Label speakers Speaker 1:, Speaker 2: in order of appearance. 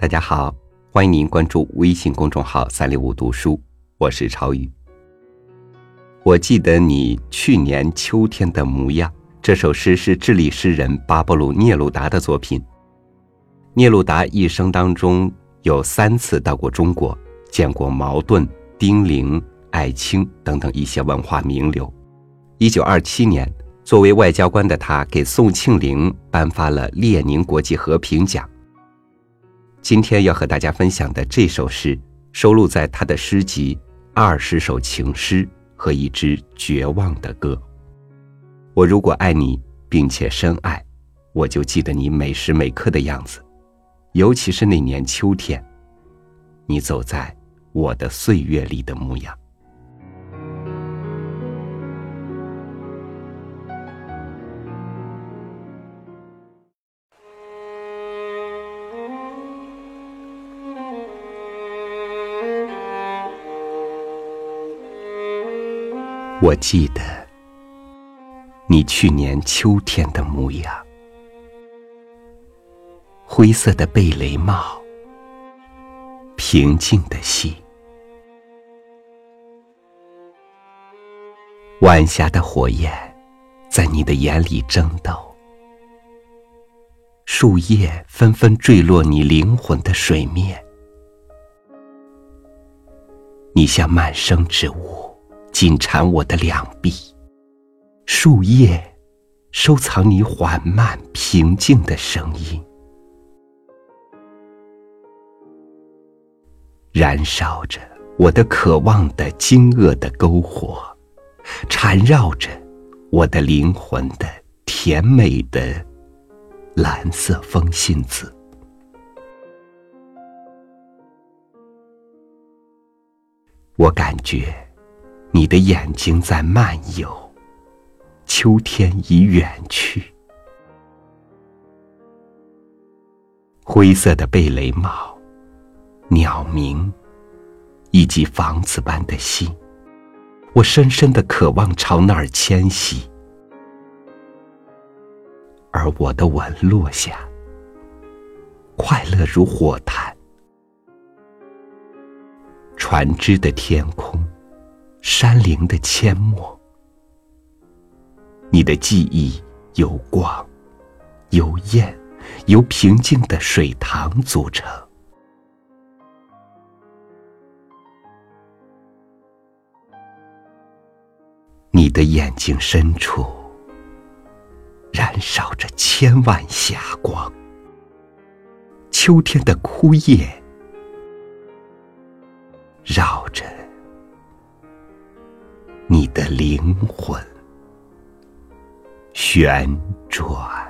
Speaker 1: 大家好，欢迎您关注微信公众号“三六五读书”，我是超宇。我记得你去年秋天的模样。这首诗是智利诗人巴勃鲁聂鲁达的作品。聂鲁达一生当中有三次到过中国，见过茅盾、丁玲、艾青等等一些文化名流。一九二七年，作为外交官的他给宋庆龄颁发了列宁国际和平奖。今天要和大家分享的这首诗，收录在他的诗集《二十首情诗和一支绝望的歌》。我如果爱你，并且深爱，我就记得你每时每刻的样子，尤其是那年秋天，你走在我的岁月里的模样。我记得你去年秋天的模样，灰色的贝雷帽，平静的心，晚霞的火焰在你的眼里争斗，树叶纷纷坠落你灵魂的水面，你像满生之物。紧缠我的两臂，树叶收藏你缓慢平静的声音，燃烧着我的渴望的惊愕的篝火，缠绕着我的灵魂的甜美的蓝色风信子，我感觉。你的眼睛在漫游，秋天已远去。灰色的贝雷帽，鸟鸣，以及房子般的心，我深深的渴望朝那儿迁徙。而我的吻落下，快乐如火炭，船只的天空。山林的阡陌，你的记忆由光、由艳、由平静的水塘组成。你的眼睛深处燃烧着千万霞光，秋天的枯叶绕着。你的灵魂旋转。